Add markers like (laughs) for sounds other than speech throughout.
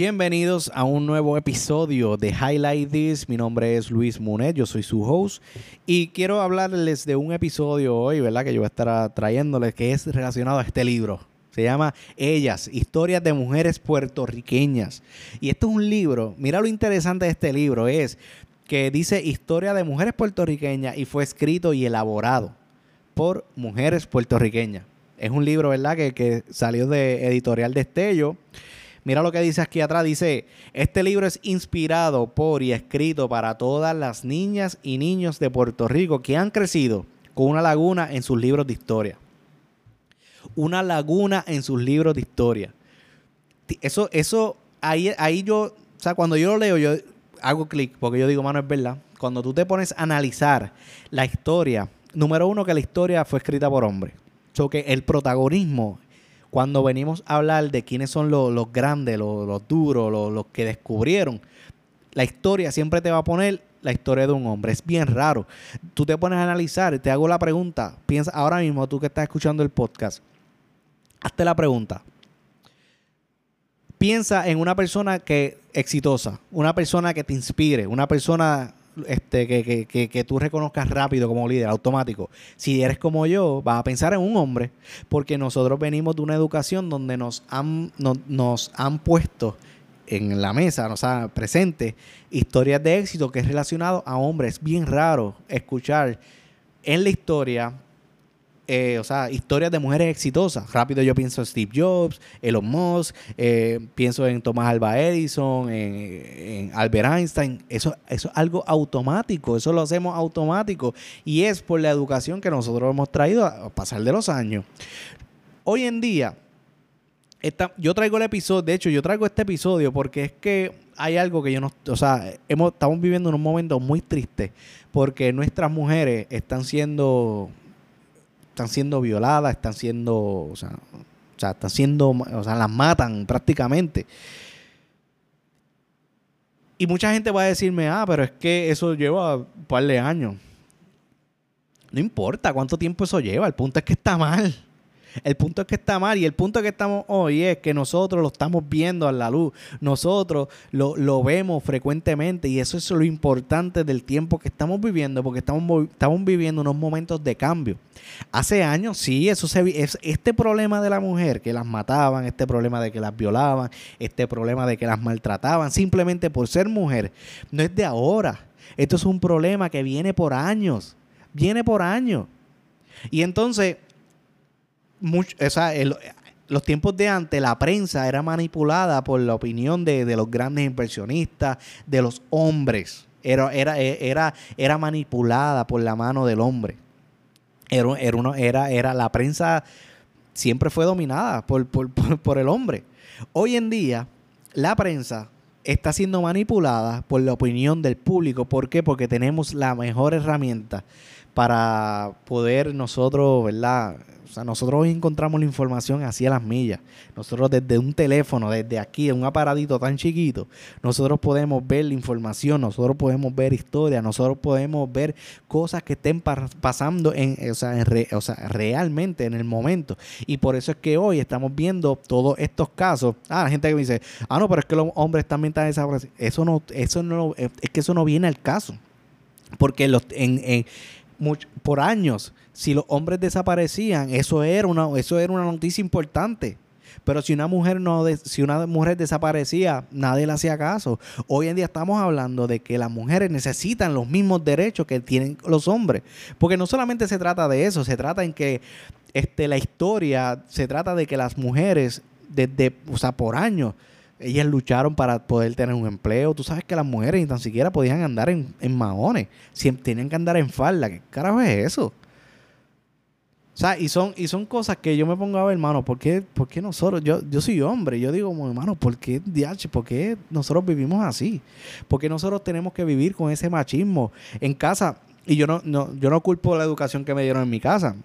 Bienvenidos a un nuevo episodio de Highlight This. Mi nombre es Luis Munet, yo soy su host y quiero hablarles de un episodio hoy, ¿verdad? Que yo voy a estar trayéndoles que es relacionado a este libro. Se llama Ellas, historias de mujeres puertorriqueñas. Y esto es un libro, mira lo interesante de este libro, es que dice historia de mujeres puertorriqueñas y fue escrito y elaborado por mujeres puertorriqueñas. Es un libro, ¿verdad? Que, que salió de Editorial Destello. Mira lo que dice aquí atrás. Dice, este libro es inspirado por y escrito para todas las niñas y niños de Puerto Rico que han crecido con una laguna en sus libros de historia. Una laguna en sus libros de historia. Eso, eso, ahí, ahí yo, o sea, cuando yo lo leo, yo hago clic porque yo digo, mano, es verdad. Cuando tú te pones a analizar la historia, número uno, que la historia fue escrita por hombres. So que el protagonismo cuando venimos a hablar de quiénes son los, grandes, los, duros, los, que descubrieron, la historia siempre te va a poner la historia de un hombre. Es bien raro. Tú te pones a analizar, te hago la pregunta, piensa ahora mismo, tú que estás escuchando el podcast, hazte la pregunta. Piensa en una persona que exitosa, una persona que te inspire, una persona este, que, que, que, tú reconozcas rápido como líder, automático. Si eres como yo, vas a pensar en un hombre, porque nosotros venimos de una educación donde nos han, nos han puesto en la mesa, o sea, presente, historias de éxito que es relacionado a hombres. Es bien raro escuchar en la historia eh, o sea, historias de mujeres exitosas. Rápido yo pienso en Steve Jobs, Elon Musk, eh, pienso en Thomas Alva Edison, en, Albert Einstein. Eso, es algo automático, eso lo hacemos automático y es por la educación que nosotros hemos traído a pasar de los años. Hoy en día, yo traigo el episodio, de hecho, yo traigo este episodio porque es que hay algo que yo no, o sea, hemos, estamos viviendo en un momento muy triste porque nuestras mujeres están siendo están siendo violadas, están siendo, o sea, o sea, están siendo, o sea, las matan prácticamente. Y mucha gente va a decirme, ah, pero es que eso lleva un par de años. No importa cuánto tiempo eso lleva, el punto es que está mal. El punto es que está mal y el punto que estamos hoy es que nosotros lo estamos viendo a la luz, nosotros lo, vemos frecuentemente y eso es lo importante del tiempo que estamos viviendo porque estamos, estamos viviendo unos momentos de cambio. Hace años sí, eso se es, este problema de la mujer que las mataban, este problema de que las violaban, este problema de que las maltrataban simplemente por ser mujer, no es de ahora. Esto es un problema que viene por años, viene por años. Y entonces mucho, los tiempos de antes, la prensa era manipulada por la opinión de, los grandes inversionistas, de los hombres. Era, era, era, era manipulada por la mano del hombre. Era, era, uno, era, era la prensa siempre fue dominada por, por el hombre. Hoy en día, la prensa está siendo manipulada por la opinión del público. ¿Por qué? Porque tenemos la mejor herramienta para poder nosotros, ¿verdad? O sea, nosotros hoy encontramos la información así a las millas. Nosotros desde un teléfono, desde aquí, un aparadito tan chiquito, nosotros podemos ver la información, nosotros podemos ver historia, nosotros podemos ver cosas que estén pasando en, o sea, o sea, realmente en el momento. Y por eso es que hoy estamos viendo todos estos casos. Ah, la gente que me dice, ah, no, pero es que los hombres también están desaparecidos. Eso no, eso no, es que eso no viene al caso. Porque los, en, en por años, si los hombres desaparecían, eso era una, eso era una noticia importante. Pero si una mujer no si una mujer desaparecía, nadie le hacía caso. Hoy en día estamos hablando de que las mujeres necesitan los mismos derechos que tienen los hombres, porque no solamente se trata de eso, se trata en que este la historia se trata de que las mujeres desde, o sea, por años ellas lucharon para poder tener un empleo. Tú sabes que las mujeres ni tan siquiera podían andar en, en maones. Siempre tenían que andar en falda. ¿Qué carajo es eso? O sea, y son, y son cosas que yo me pongo a ver, hermano, ¿por qué, por qué nosotros, yo, yo soy hombre, yo digo, hermano, ¿por qué, por qué nosotros vivimos así? ¿Por qué nosotros tenemos que vivir con ese machismo en casa? Y yo no, no, yo no culpo la educación que me dieron en mi casa.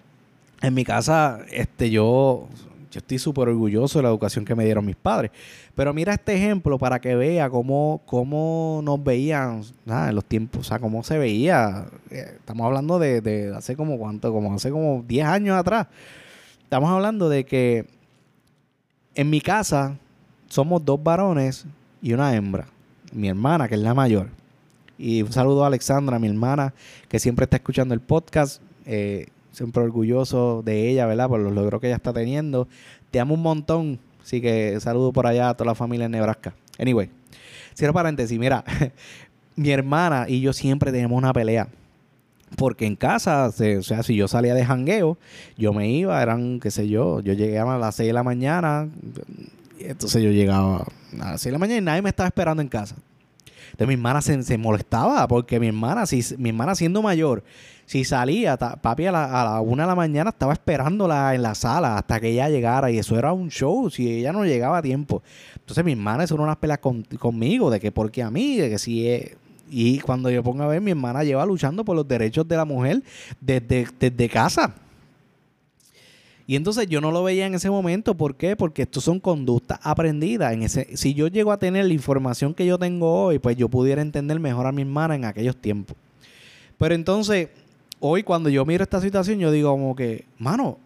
En mi casa, este, yo yo estoy súper orgulloso de la educación que me dieron mis padres. Pero mira este ejemplo para que vea cómo, cómo nos veían en los tiempos, o sea, cómo se veía. Eh, estamos hablando de, de hace como cuánto, como hace como 10 años atrás. Estamos hablando de que en mi casa somos dos varones y una hembra. Mi hermana, que es la mayor. Y un saludo a Alexandra, mi hermana, que siempre está escuchando el podcast. Eh, siempre orgulloso de ella, ¿verdad? Por los logros que ella está teniendo. Te amo un montón. Así que saludo por allá a toda la familia en Nebraska. Anyway, cierro paréntesis. Mira, (laughs) mi hermana y yo siempre tenemos una pelea. Porque en casa, o sea, si yo salía de jangueo, yo me iba, eran, qué sé yo, yo llegaba a las 6 de la mañana, entonces yo llegaba a las 6 de la mañana y nadie me estaba esperando en casa. Entonces mi hermana se, molestaba porque mi hermana, si, mi hermana siendo mayor, si salía, papi a la, a la una de la mañana estaba esperándola en la sala hasta que ella llegara y eso era un show si ella no llegaba a tiempo. Entonces mi hermana hizo unas peleas conmigo de que porque a mí, de que si... y cuando yo pongo a ver, mi hermana lleva luchando por los derechos de la mujer desde, desde casa. Y entonces yo no lo veía en ese momento. ¿Por qué? Porque esto son conductas aprendidas. En ese, si yo llego a tener la información que yo tengo hoy, pues yo pudiera entender mejor a mi hermana en aquellos tiempos. Pero entonces, hoy cuando yo miro esta situación, yo digo como que, mano,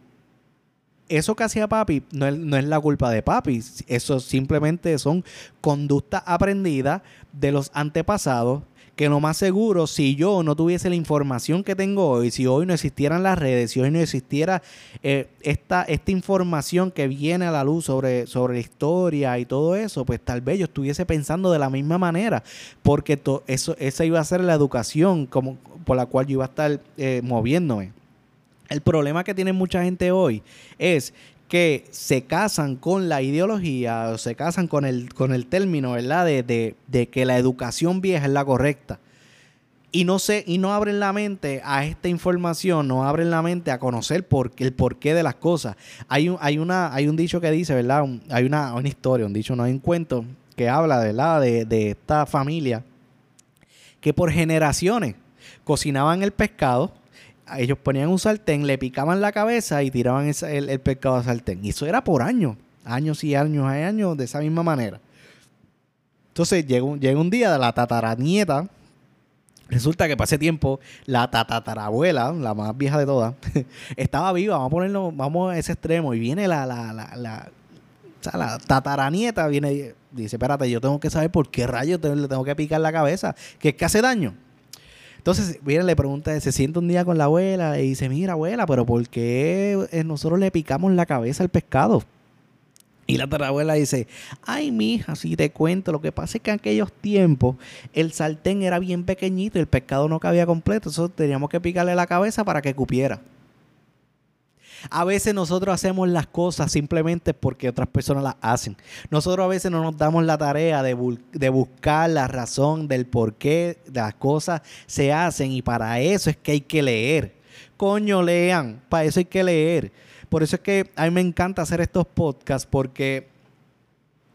eso que hacía papi no es, no es la culpa de papi. Eso simplemente son conductas aprendidas de los antepasados que lo más seguro, si yo no tuviese la información que tengo hoy, si hoy no existieran las redes, si hoy no existiera eh, esta, esta información que viene a la luz sobre, sobre la historia y todo eso, pues tal vez yo estuviese pensando de la misma manera, porque eso, esa iba a ser la educación como, por la cual yo iba a estar eh, moviéndome. El problema que tiene mucha gente hoy es que se casan con la ideología, o se casan con el, con el término, ¿verdad? De, de, que la educación vieja es la correcta. Y no sé, y no abren la mente a esta información, no abren la mente a conocer por, el porqué de las cosas. Hay un, hay una, hay un dicho que dice, ¿verdad? hay una, una, historia, un dicho, no hay un cuento que habla, ¿verdad? De, de esta familia que por generaciones cocinaban el pescado ellos ponían un sartén, le picaban la cabeza y tiraban el, pescado al sartén. Y eso era por años, años y años y años de esa misma manera. Entonces llega un, llega un día de la tataranieta. Resulta que ese tiempo la tatatarabuela, la más vieja de todas, (laughs) estaba viva. Vamos a ponerlo, vamos a ese extremo. Y viene la, la, la, la, o sea, la tataranieta, viene y dice, espérate, yo tengo que saber por qué rayos le tengo que picar la cabeza, que es que hace daño. Entonces, viene, le pregunta, se siente un día con la abuela y dice, mira abuela, pero ¿por qué eh, nosotros le picamos la cabeza al pescado? Y la abuela dice, ay mija, si te cuento, lo que pasa es que en aquellos tiempos el sartén era bien pequeñito y el pescado no cabía completo, entonces teníamos que picarle la cabeza para que cupiera. A veces nosotros hacemos las cosas simplemente porque otras personas las hacen. Nosotros a veces no nos damos la tarea de, buscar la razón del por qué las cosas se hacen y para eso es que hay que leer. Coño, lean, para eso hay que leer. Por eso es que a mí me encanta hacer estos podcasts porque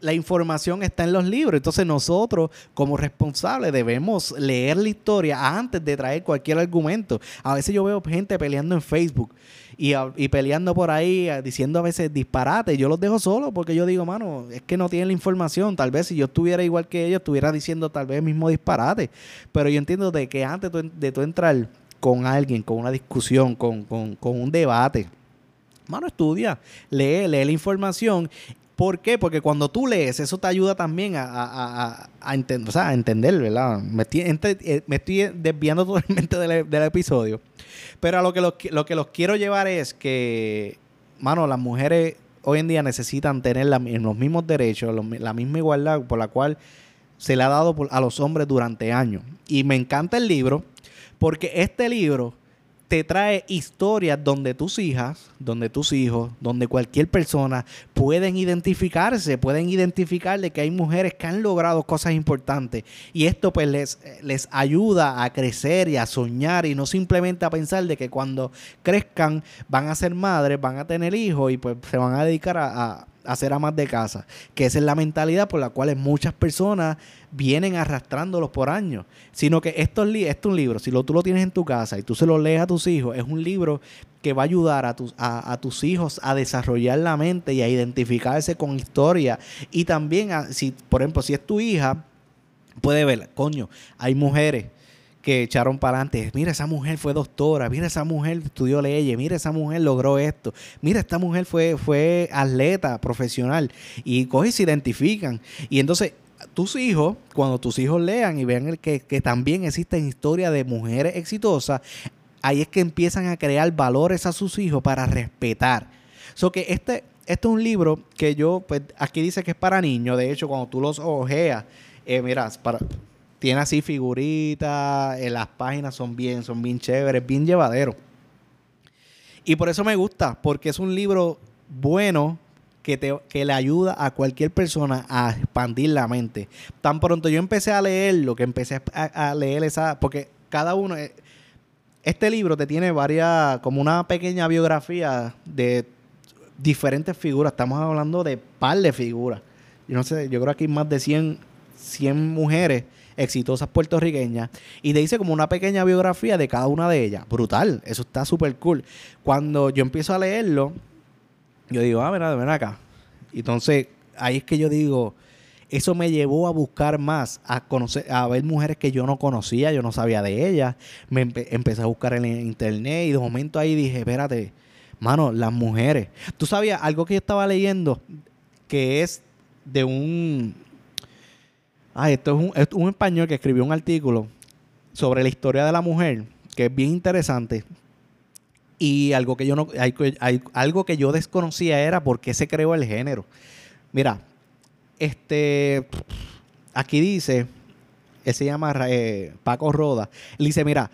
la información está en los libros. Entonces nosotros como responsables debemos leer la historia antes de traer cualquier argumento. A veces yo veo gente peleando en Facebook y, peleando por ahí, diciendo a veces disparates. Yo los dejo solos porque yo digo, mano, es que no tienen la información. Tal vez si yo estuviera igual que ellos, estuviera diciendo tal vez el mismo disparate. Pero yo entiendo de que antes de tú entrar con alguien, con una discusión, con, con, con un debate, Mano, estudia, lee, lee la información ¿Por qué? Porque cuando tú lees, eso te ayuda también a, a, a, entender, o sea, a entender, ¿verdad? Me estoy, eh, desviando (laughs) totalmente del, del, episodio. Pero a lo que, los, lo que los quiero llevar es que, mano, las mujeres hoy en día necesitan tener los mismos derechos, la misma igualdad por la cual se le ha dado a los hombres durante años. Y me encanta el libro, porque este libro te trae historias donde tus hijas, donde tus hijos, donde cualquier persona pueden identificarse, pueden identificar de que hay mujeres que han logrado cosas importantes. Y esto pues les, les ayuda a crecer y a soñar y no simplemente a pensar de que cuando crezcan van a ser madres, van a tener hijos y pues se van a dedicar a hacer amas de casa, que esa es la mentalidad por la cual muchas personas vienen arrastrándolos por años, sino que esto es, esto es un libro, si lo, tú lo tienes en tu casa y tú se lo lees a tus hijos, es un libro que va a ayudar a tus, a, tus hijos a desarrollar la mente y a identificarse con historia. Y también, si por ejemplo, si es tu hija, puede ver, coño, hay mujeres que echaron para adelante. Mira, esa mujer fue doctora, mira, esa mujer estudió leyes, mira, esa mujer logró esto, mira, esta mujer fue, fue atleta profesional y coge y se identifican. Y entonces tus hijos, cuando tus hijos lean y vean el que, que también existen historias de mujeres exitosas, ahí es que empiezan a crear valores a sus hijos para respetar. So que este, este es un libro que yo, pues aquí dice que es para niños. De hecho, cuando tú los ojeas, eh, para, tiene así figuritas, en las páginas son bien, son bien chéveres, bien llevaderos. Y por eso me gusta, porque es un libro bueno que, te, que le ayuda a cualquier persona a expandir la mente. Tan pronto yo empecé a leerlo, que empecé a, a leer esa, porque cada uno, eh, este libro te tiene varias, como una pequeña biografía de diferentes figuras. Estamos hablando de par de figuras. Yo no sé, yo creo que hay más de 100, 100 mujeres exitosas puertorriqueñas y te dice como una pequeña biografía de cada una de ellas. Brutal, eso está súper cool. Cuando yo empiezo a leerlo, yo digo, ah, mira, ven acá. Entonces, ahí es que yo digo, eso me llevó a buscar más, a conocer, a ver mujeres que yo no conocía, yo no sabía de ellas. Me empecé a buscar en internet y de momento ahí dije, espérate, Mano, las mujeres. Tú sabías algo que yo estaba leyendo que es de un. Ay, esto es un, español que escribió un artículo sobre la historia de la mujer, que es bien interesante. Y algo que yo no. Hay, algo que yo desconocía era por qué se creó el género. Mira, este. Aquí dice. Se llama eh, Paco Roda. Él dice: Mira,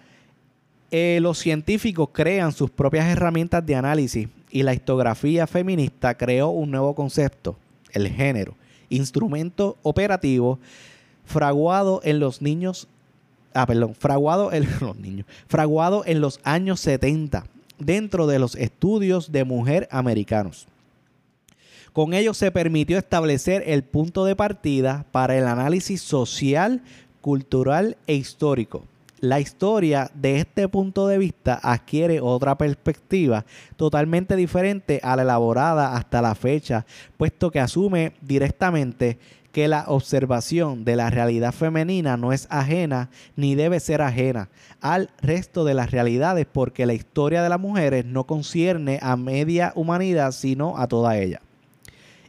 eh, los científicos crean sus propias herramientas de análisis y la histografía feminista creó un nuevo concepto, el género, instrumento operativo fraguado en los niños, ah, fraguado en (laughs) los niños, fraguado en los años 70 dentro de los estudios de mujer americanos. Con ello se permitió establecer el punto de partida para el análisis social, cultural e histórico la historia de este punto de vista adquiere otra perspectiva totalmente diferente a la elaborada hasta la fecha, puesto que asume directamente que la observación de la realidad femenina no es ajena ni debe ser ajena al resto de las realidades porque la historia de las mujeres no concierne a media humanidad sino a toda ella.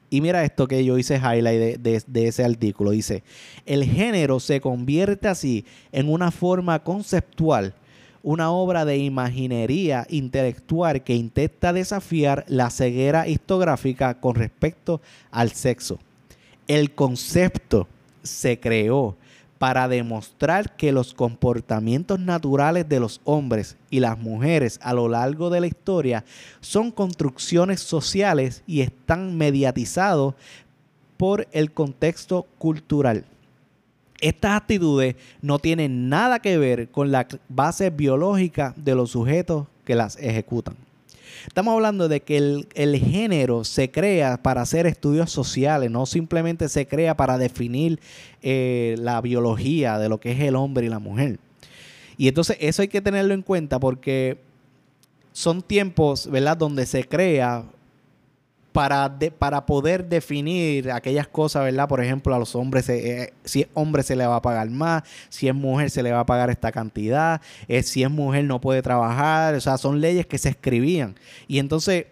Y mira esto que yo hice highlight de, ese artículo. Dice, el género se convierte así en una forma conceptual, una obra de imaginería intelectual que intenta desafiar la ceguera histográfica con respecto al sexo. El concepto se creó para demostrar que los comportamientos naturales de los hombres y las mujeres a lo largo de la historia son construcciones sociales y están mediatizados por el contexto cultural. Estas actitudes no tienen nada que ver con la base biológica de los sujetos que las ejecutan. Estamos hablando de que el, género se crea para hacer estudios sociales, no simplemente se crea para definir eh, la biología de lo que es el hombre y la mujer. Y entonces eso hay que tenerlo en cuenta porque son tiempos, ¿verdad?, donde se crea para, para poder definir aquellas cosas, ¿verdad? Por ejemplo, a los hombres, eh, si es hombre se le va a pagar más, si es mujer se le va a pagar esta cantidad, eh, si es mujer no puede trabajar, o sea, son leyes que se escribían. Y entonces,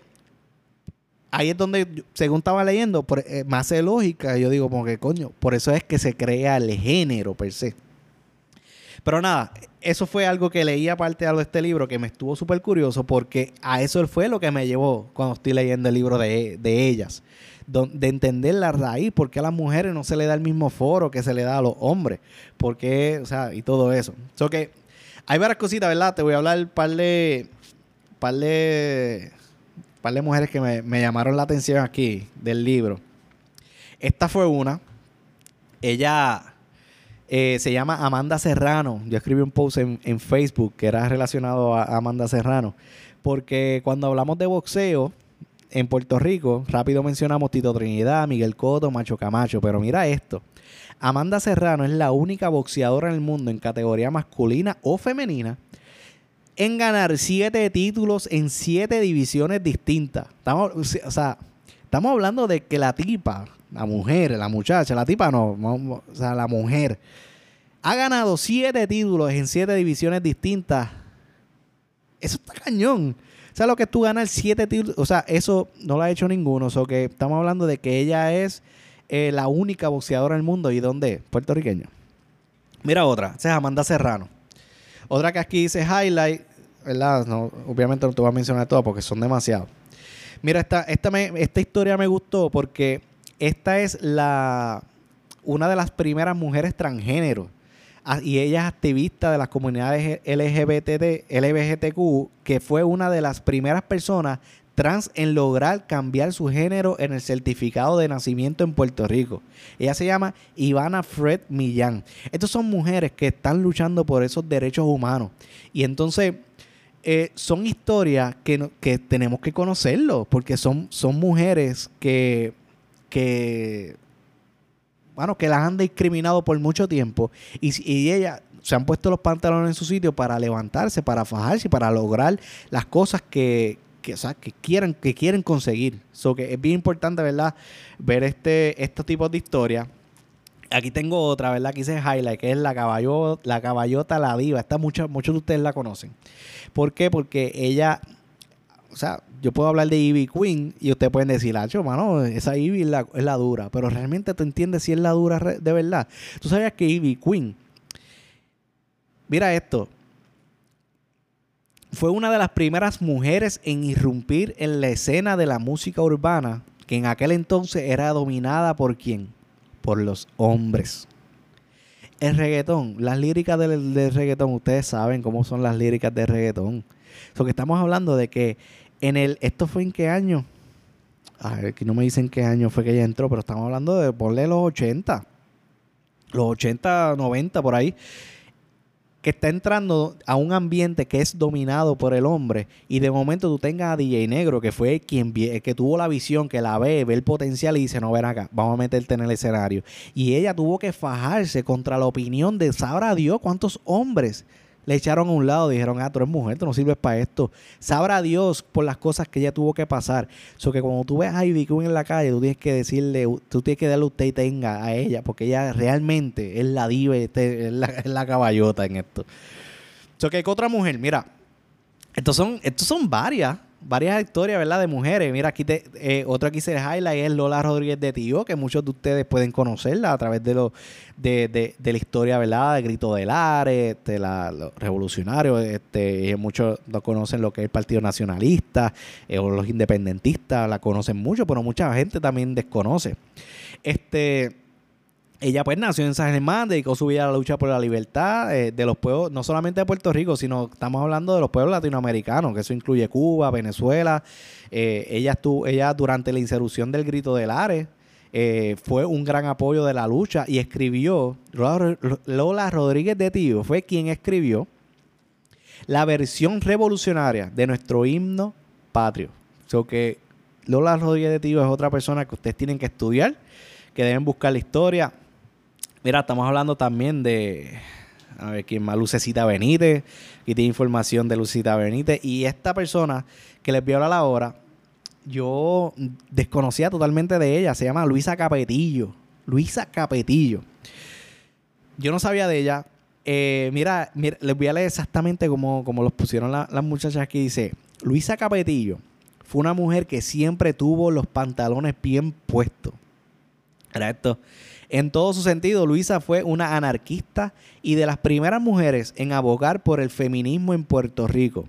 ahí es donde, según estaba leyendo, por, eh, más de lógica, yo digo, como que coño, por eso es que se crea el género per se. Pero nada, eso fue algo que leí aparte de este libro que me estuvo súper curioso porque a eso fue lo que me llevó cuando estoy leyendo el libro de, ellas. De entender la raíz, por qué a las mujeres no se le da el mismo foro que se le da a los hombres. Por qué, o sea, y todo eso. So que hay varias cositas, ¿verdad? Te voy a hablar un par de, par de, par de mujeres que me, me llamaron la atención aquí del libro. Esta fue una. Ella eh, se llama Amanda Serrano. Yo escribí un post en, Facebook que era relacionado a Amanda Serrano. Porque cuando hablamos de boxeo en Puerto Rico, rápido mencionamos Tito Trinidad, Miguel Coto, Macho Camacho. Pero mira esto. Amanda Serrano es la única boxeadora en el mundo en categoría masculina o femenina en ganar siete títulos en siete divisiones distintas. Estamos, o sea, estamos hablando de que la tipa la mujer, la muchacha, la tipa no, o sea, la mujer, ha ganado siete títulos en siete divisiones distintas. Eso está cañón. O sea, lo que tú ganas siete títulos, o sea, eso no lo ha hecho ninguno. O sea, que estamos hablando de que ella es eh, la única boxeadora del mundo. ¿Y dónde? Puertorriqueña. Mira otra, esa es Amanda Serrano. Otra que aquí dice highlight, ¿verdad? Obviamente no te voy a mencionar todas porque son demasiados. Mira, esta, esta, esta historia me gustó porque esta es la una de las primeras mujeres transgénero ah, y ella es activista de las comunidades LGBT, LGBTQ, que fue una de las primeras personas trans en lograr cambiar su género en el certificado de nacimiento en Puerto Rico. Ella se llama Ivana Fred Millán. Estas son mujeres que están luchando por esos derechos humanos. Y entonces eh, son historias que, que, tenemos que conocerlo, porque son, son mujeres que, que, bueno, que las han discriminado por mucho tiempo y, y ellas se han puesto los pantalones en su sitio para levantarse, para fajarse, para lograr las cosas que, que, o sea, que quieren, que quieren conseguir. So que es bien importante, ¿verdad? Ver este, estos tipos de historias. Aquí tengo otra, ¿verdad? Que hice highlight, que es la, caballo, la caballota La Diva. Esta muchos, muchos de ustedes la conocen. ¿Por qué? Porque ella, o sea, yo puedo hablar de Ivy Queen y ustedes pueden decir, Hacho, mano, esa Ivy es la, dura. Pero realmente tú entiendes si es la dura de verdad. Tú sabías que Ivy Queen, mira esto, fue una de las primeras mujeres en irrumpir en la escena de la música urbana, que en aquel entonces era dominada por quién? Por los hombres. El reggaetón, las líricas del, reggaetón, ustedes saben cómo son las líricas del reggaetón. So que estamos hablando de que en el, ¿esto fue en qué año? A ver, aquí no me dicen qué año fue que ella entró, pero estamos hablando de, ponle los 80. Los 80, 90, por ahí que está entrando a un ambiente que es dominado por el hombre y de momento tú tengas a DJ Negro, que fue quien que tuvo la visión, que la ve, ve el potencial y dice, no, ven acá, vamos a meterte en el escenario. Y ella tuvo que fajarse contra la opinión de, sabrá Dios cuántos hombres le echaron a un lado, dijeron, ah, tú eres mujer, tú no sirves para esto. Sabrá Dios por las cosas que ella tuvo que pasar. So que cuando tú ves a Ivy Queen en la calle, tú tienes que decirle, tú tienes que darle usted y tenga a ella, porque ella realmente es la diva, este, es, la, caballota en esto. Que otra mujer, mira, estos son, estos son varias varias historias, ¿verdad? De mujeres. Mira, aquí te, eh, otro aquí se highlight es Lola Rodríguez de Tío, que muchos de ustedes pueden conocerla a través de lo, de, de, de la historia, ¿verdad? De Grito del Ares, este, la, los revolucionarios, este, muchos no conocen lo que es el Partido Nacionalista eh, o los independentistas, la conocen mucho, pero mucha gente también desconoce. Este ella pues nació en San Germán, dedicó su vida a la lucha por la libertad eh, de los pueblos, no solamente de Puerto Rico, sino estamos hablando de los pueblos latinoamericanos, que eso incluye Cuba, Venezuela. Eh, ella, estuvo, ella durante la insurrección del Grito del Ares eh, fue un gran apoyo de la lucha y escribió, Lola Rodríguez de Tío fue quien escribió la versión revolucionaria de nuestro himno patrio. So que Lola Rodríguez de Tío es otra persona que ustedes tienen que estudiar, que deben buscar la historia Mira, estamos hablando también de. A ver, ¿quién más? Lucecita Benítez. Aquí tiene información de Lucecita Benítez. Y esta persona que les voy a hablar ahora, yo desconocía totalmente de ella. Se llama Luisa Capetillo. Luisa Capetillo. Yo no sabía de ella. Eh, mira, les voy a leer exactamente como, como los pusieron las muchachas aquí. Dice: Luisa Capetillo fue una mujer que siempre tuvo los pantalones bien puestos. Era esto. En todo su sentido, Luisa fue una anarquista y de las primeras mujeres en abogar por el feminismo en Puerto Rico.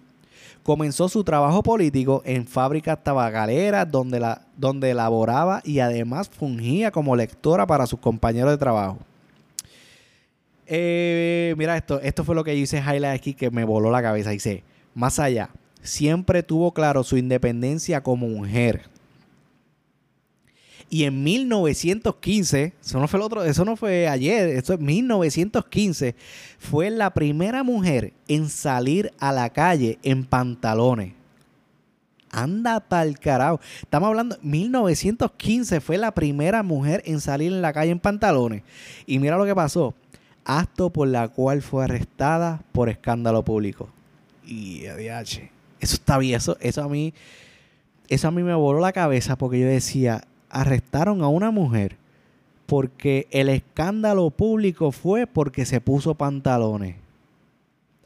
Comenzó su trabajo político en fábricas tabacaleras donde, la, donde y además fungía como lectora para sus compañeros de trabajo. Eh, mira esto, esto fue lo que yo hice aquí que me voló la cabeza. Dice, más allá, siempre tuvo claro su independencia como mujer y en 1915, eso no fue el otro, eso no fue ayer, eso es 1915, fue la primera mujer en salir a la calle en pantalones. Anda tal carajo. Estamos hablando, 1915 fue la primera mujer en salir en la calle en pantalones. Y mira lo que pasó. Acto por la cual fue arrestada por escándalo público. Y ADH. Eso está bien, eso, eso a mí, eso a mí me voló la cabeza porque yo decía, arrestaron a una mujer porque el escándalo público fue porque se puso pantalones.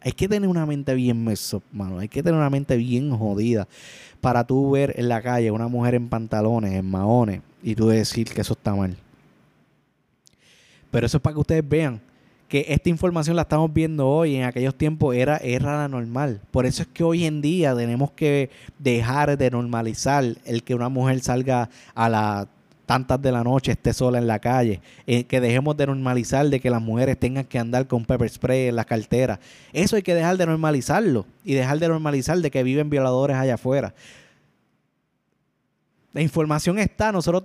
Hay que tener una mente bien meso, mano. Hay que tener una mente bien jodida para tú ver en la calle una mujer en pantalones, en maones, y tú decir que eso está mal. Pero eso es para que ustedes vean que esta información la estamos viendo hoy, en aquellos tiempos era, era normal. Por eso es que hoy en día tenemos que dejar de normalizar el que una mujer salga a las tantas de la noche, esté sola en la calle, eh, que dejemos de normalizar de que las mujeres tengan que andar con pepper spray en la cartera. Eso hay que dejar de normalizarlo y dejar de normalizar de que viven violadores allá afuera. La información está, nosotros,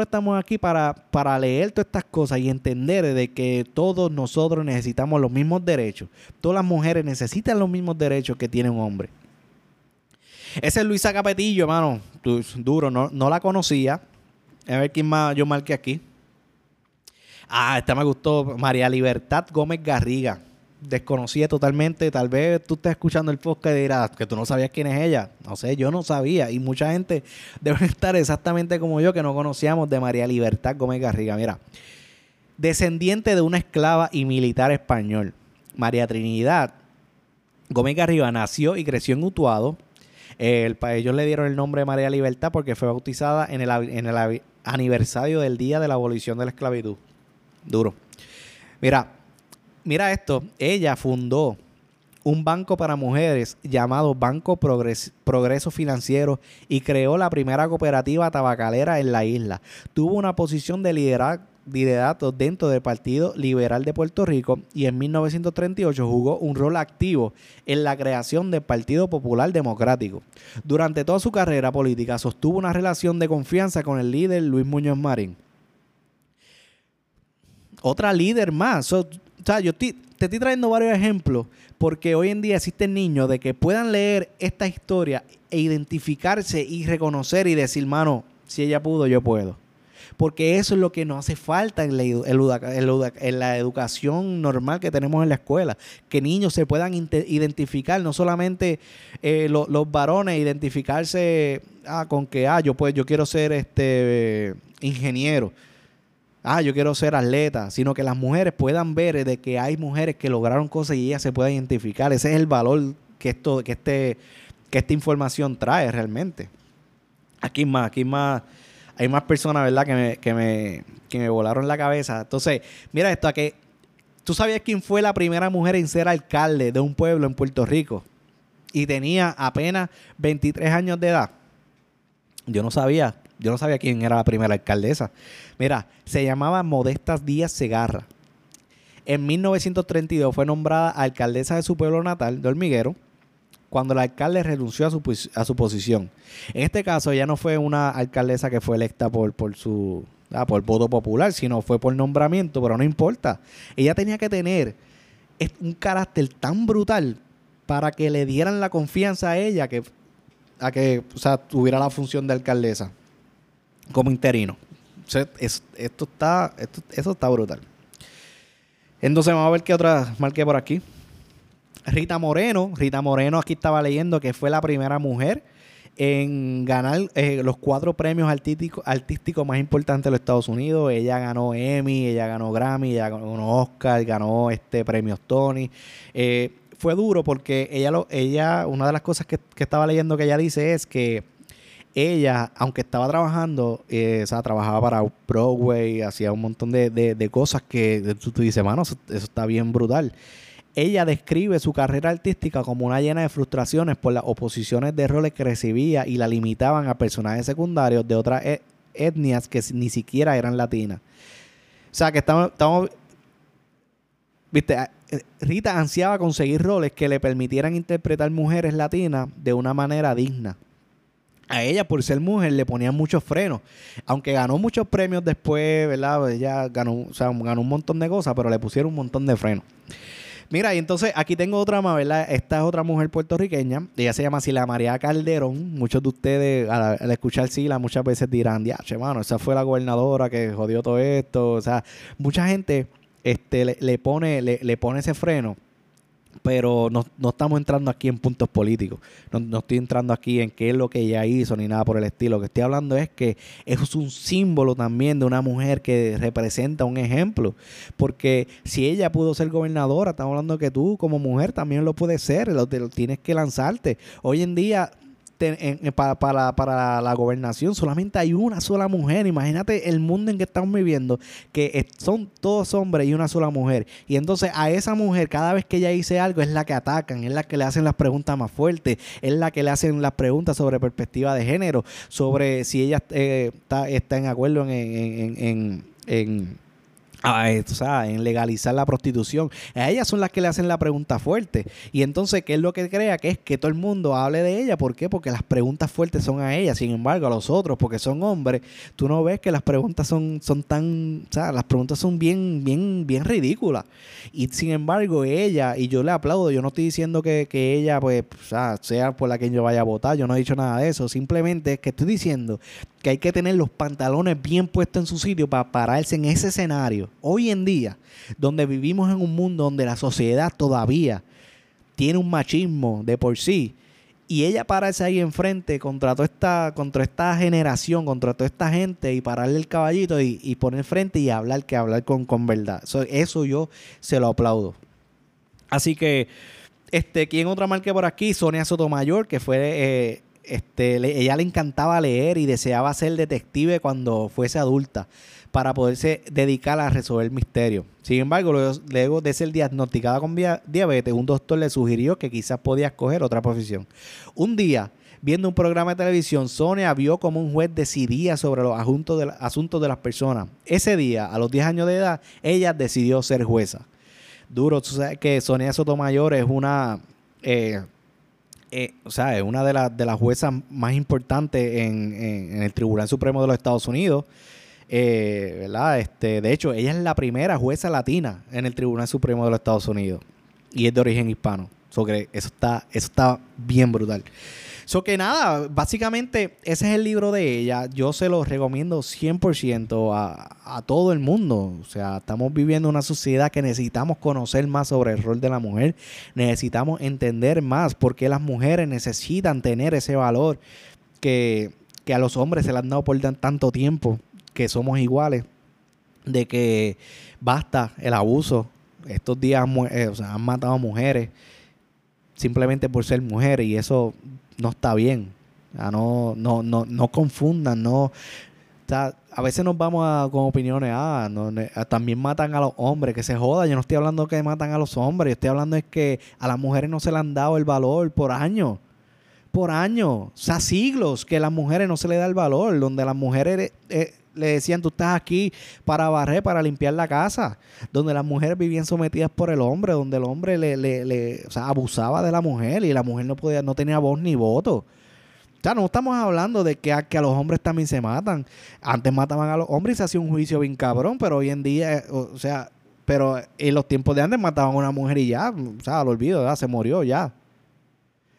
estamos aquí para, para leer todas estas cosas y entender de que todos nosotros necesitamos los mismos derechos. Todas las mujeres necesitan los mismos derechos que tiene un hombre. Ese es Luisa Capetillo, hermano. Duro, no, no la conocía. A ver quién más yo marqué aquí. Ah, esta me gustó. María Libertad Gómez Garriga desconocía totalmente. Tal vez tú estés escuchando el podcast y dirás que tú no sabías quién es ella. No sé, yo no sabía. Y mucha gente (laughs) debe estar exactamente como yo que no conocíamos de María Libertad Gómez Garriga. Mira, descendiente de una esclava y militar español. María Trinidad Gómez Garriga nació y creció en Utuado. El, ellos le dieron el nombre de María Libertad porque fue bautizada en el, en el aniversario del día de la abolición de la esclavitud. Duro. Mira, mira esto, ella fundó un banco para mujeres llamado Banco Progreso Financiero y creó la primera cooperativa tabacalera en la isla. Tuvo una posición de liderazgo dentro del Partido Liberal de Puerto Rico y en 1938 jugó un rol activo en la creación del Partido Popular Democrático. Durante toda su carrera política sostuvo una relación de confianza con el líder Luis Muñoz Marín. Otra líder más. O sea, yo te, estoy trayendo varios ejemplos porque hoy en día existen niños de que puedan leer esta historia e identificarse y reconocer y decir, mano, si ella pudo, yo puedo. Porque eso es lo que nos hace falta en la, en la educación normal que tenemos en la escuela. Que niños se puedan identificar, no solamente eh, los varones, identificarse ah, con que, ah, yo, pues, yo quiero ser este ingeniero ah, yo quiero ser atleta, sino que las mujeres puedan ver de que hay mujeres que lograron cosas y ellas se puedan identificar. Ese es el valor que esto, que este, que esta información trae realmente. Aquí más, aquí más, hay más personas, ¿verdad? Que me, que me, que me volaron la cabeza. Entonces, mira esto, a que tú sabías quién fue la primera mujer en ser alcalde de un pueblo en Puerto Rico y tenía apenas 23 años de edad. Yo no sabía. Yo no sabía quién era la primera alcaldesa. Mira, se llamaba Modestas Díaz Segarra. En 1932 fue nombrada alcaldesa de su pueblo natal, de Hormiguero, cuando el alcalde renunció a su, a su posición. En este caso, ella no fue una alcaldesa que fue electa por, por su ah, por voto popular, sino fue por nombramiento, pero no importa. Ella tenía que tener un carácter tan brutal para que le dieran la confianza a ella que a que tuviera la función de alcaldesa como interino. esto está, esto, eso está brutal. Entonces vamos a ver qué otra marqué por aquí. Rita Moreno, Rita Moreno aquí estaba leyendo que fue la primera mujer en ganar eh, los cuatro premios artísticos, artísticos más importantes de los Estados Unidos. Ella ganó Emmy, ella ganó Grammy, ella ganó Oscar, ganó este premios Tony. Eh, fue duro porque ella, lo, ella una de las cosas que, que estaba leyendo que ella dice es que ella, aunque estaba trabajando, eh, o sea, trabajaba para Broadway, hacía un montón de, cosas que tú, dices, mano, eso, está bien brutal. Ella describe su carrera artística como una llena de frustraciones por las oposiciones de roles que recibía y la limitaban a personajes secundarios de otras e, etnias que ni siquiera eran latinas. O sea, que estamos, viste, Rita ansiaba conseguir roles que le permitieran interpretar mujeres latinas de una manera digna a ella por ser mujer le ponían muchos frenos. Aunque ganó muchos premios después, ¿verdad? Ella ganó, o sea, ganó un montón de cosas, pero le pusieron un montón de frenos. Mira, y entonces aquí tengo otra más, ¿verdad? Esta es otra mujer puertorriqueña. Ella se llama Sila María Calderón. Muchos de ustedes, al, escuchar Sila, muchas veces dirán, ya, mano, esa fue la gobernadora que jodió todo esto. O sea, mucha gente este, le, pone, le pone ese freno pero no, estamos entrando aquí en puntos políticos. No, estoy entrando aquí en qué es lo que ella hizo ni nada por el estilo. Lo que estoy hablando es que es un símbolo también de una mujer que representa un ejemplo. Porque si ella pudo ser gobernadora, estamos hablando que tú como mujer también lo puedes ser. Lo, tienes que lanzarte. Hoy en día para, para, la gobernación solamente hay una sola mujer. Imagínate el mundo en que estamos viviendo, que son todos hombres y una sola mujer. Y entonces a esa mujer, cada vez que ella dice algo, es la que atacan, es la que le hacen las preguntas más fuertes, es la que le hacen las preguntas sobre perspectiva de género, sobre si ella eh, está, está, en acuerdo en o sea, en legalizar la prostitución. A ellas son las que le hacen la pregunta fuerte. Y entonces, ¿qué es lo que crea? Que es que todo el mundo hable de ella. ¿Por qué? Porque las preguntas fuertes son a ella. Sin embargo, a los otros, porque son hombres, tú no ves que las preguntas son, son tan, o sea, las preguntas son bien, bien, bien ridículas. Y sin embargo, ella, y yo le aplaudo, yo no estoy diciendo que, que ella, pues, o sea, sea por la que yo vaya a votar, yo no he dicho nada de eso. Simplemente es que estoy diciendo que hay que tener los pantalones bien puestos en su sitio para pararse en ese escenario. Hoy en día, donde vivimos en un mundo donde la sociedad todavía tiene un machismo de por sí, y ella pararse ahí enfrente contra toda esta, contra esta generación, contra toda esta gente, y pararle el caballito y, y poner frente y hablar, que hablar con, con verdad. eso yo se lo aplaudo. Así que, este, ¿quién otra marca por aquí? Sonia Sotomayor, que fue eh, este, ella le encantaba leer y deseaba ser detective cuando fuese adulta para poderse dedicar a resolver misterios. Sin embargo, luego, de ser diagnosticada con diabetes, un doctor le sugirió que quizás podía escoger otra profesión. Un día, viendo un programa de televisión, Sonia vio como un juez decidía sobre los asuntos de, las personas. Ese día, a los 10 años de edad, ella decidió ser jueza. Duro, tú sabes que Sonia Sotomayor es una... Eh, eh, o sea, es una de, las de las juezas más importantes en, el Tribunal Supremo de los Estados Unidos. Eh, ¿verdad? Este, de hecho, ella es la primera jueza latina en el Tribunal Supremo de los Estados Unidos y es de origen hispano. eso está, eso está bien brutal. So que nada, básicamente ese es el libro de ella. Yo se lo recomiendo 100% a, a todo el mundo. O sea, estamos viviendo una sociedad que necesitamos conocer más sobre el rol de la mujer. Necesitamos entender más por qué las mujeres necesitan tener ese valor que, a los hombres se le han dado por tanto tiempo, que somos iguales, de que basta el abuso. Estos días eh, han matado a mujeres simplemente por ser mujeres y eso no está bien. no, no, no, no confundan, no. a veces nos vamos a, con opiniones, ah, también matan a los hombres, que se joda. Yo no estoy hablando que matan a los hombres, yo estoy hablando es que a las mujeres no se le han dado el valor por años. Por años, o sea, siglos que a las mujeres no se le da el valor, donde las mujeres eh, le decían, tú estás aquí para barrer, para limpiar la casa, donde las mujeres vivían sometidas por el hombre, donde el hombre le, le, le o sea, abusaba de la mujer y la mujer no podía, no tenía voz ni voto. O sea, no estamos hablando de que a, que a los hombres también se matan. Antes mataban a los hombres y se hacía un juicio bien cabrón, pero hoy en día, eh, o, sea, pero en los tiempos de antes mataban a una mujer y ya, o sea, lo olvido, se murió ya.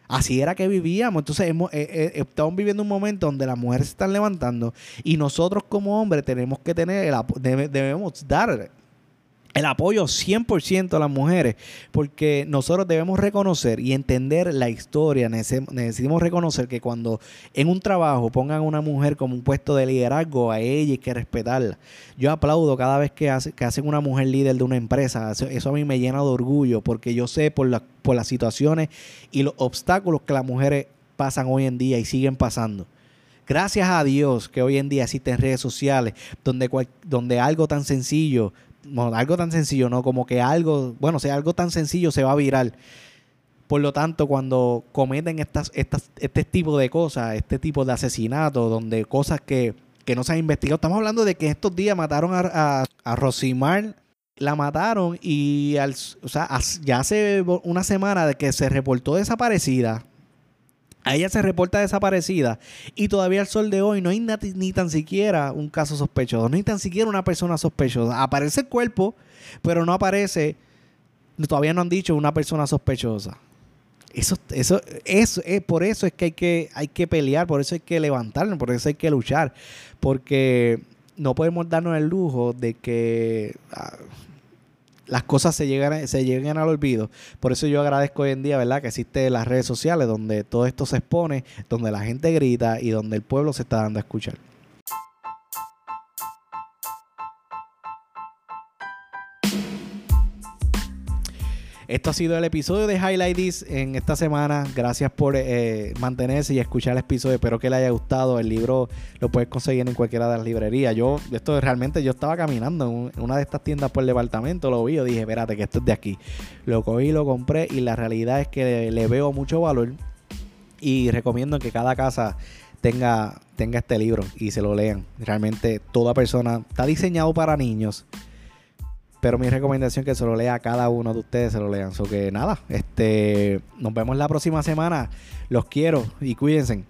Así era que vivíamos. Entonces hemos, eh, eh, estamos viviendo un momento donde las mujeres se están levantando y nosotros como hombres tenemos que tener, el, debemos dar el apoyo 100% a las mujeres, porque nosotros debemos reconocer y entender la historia. Necesitamos reconocer que cuando en un trabajo pongan a una mujer como un puesto de liderazgo, a ella hay que respetarla. Yo aplaudo cada vez que, hace, que hacen una mujer líder de una empresa. Eso, a mí me llena de orgullo, porque yo sé por, las situaciones y los obstáculos que las mujeres pasan hoy en día y siguen pasando. Gracias a Dios que hoy en día existen redes sociales donde, donde algo tan sencillo algo tan sencillo, ¿no? Como que algo, bueno, sea algo tan sencillo se va a viral. Por lo tanto, cuando cometen estas, estas, este tipo de cosas, este tipo de asesinatos, donde cosas que, no se han investigado, estamos hablando de que estos días mataron a, a, Rosimar, la mataron y al, o sea, ya hace una semana de que se reportó desaparecida, a ella se reporta desaparecida y todavía al sol de hoy no hay ni tan siquiera un caso sospechoso, no hay tan siquiera una persona sospechosa. Aparece el cuerpo, pero no aparece, todavía no han dicho una persona sospechosa. Eso, eso, eso, es, por eso es que hay, que hay que pelear, por eso hay que levantarnos, por eso hay que luchar, porque no podemos darnos el lujo de que... Ah, las cosas se llegan, se lleguen al olvido. Por eso yo agradezco hoy en día, ¿verdad? Que existen las redes sociales donde todo esto se expone, donde la gente grita y donde el pueblo se está dando a escuchar. Esto ha sido el episodio de Highlight This en esta semana. Gracias por eh, mantenerse y escuchar el episodio. Espero que le haya gustado. El libro lo puedes conseguir en cualquiera de las librerías. Yo, esto realmente, yo estaba caminando en una de estas tiendas por el departamento, lo vi, dije, espérate, que esto es de aquí. Lo cogí, lo compré y la realidad es que le, veo mucho valor y recomiendo que cada casa tenga, tenga este libro y se lo lean. Realmente toda persona está diseñado para niños pero mi recomendación es que se lo lea a cada uno de ustedes, se lo lean. So que nada, este, nos vemos la próxima semana. Los quiero y cuídense.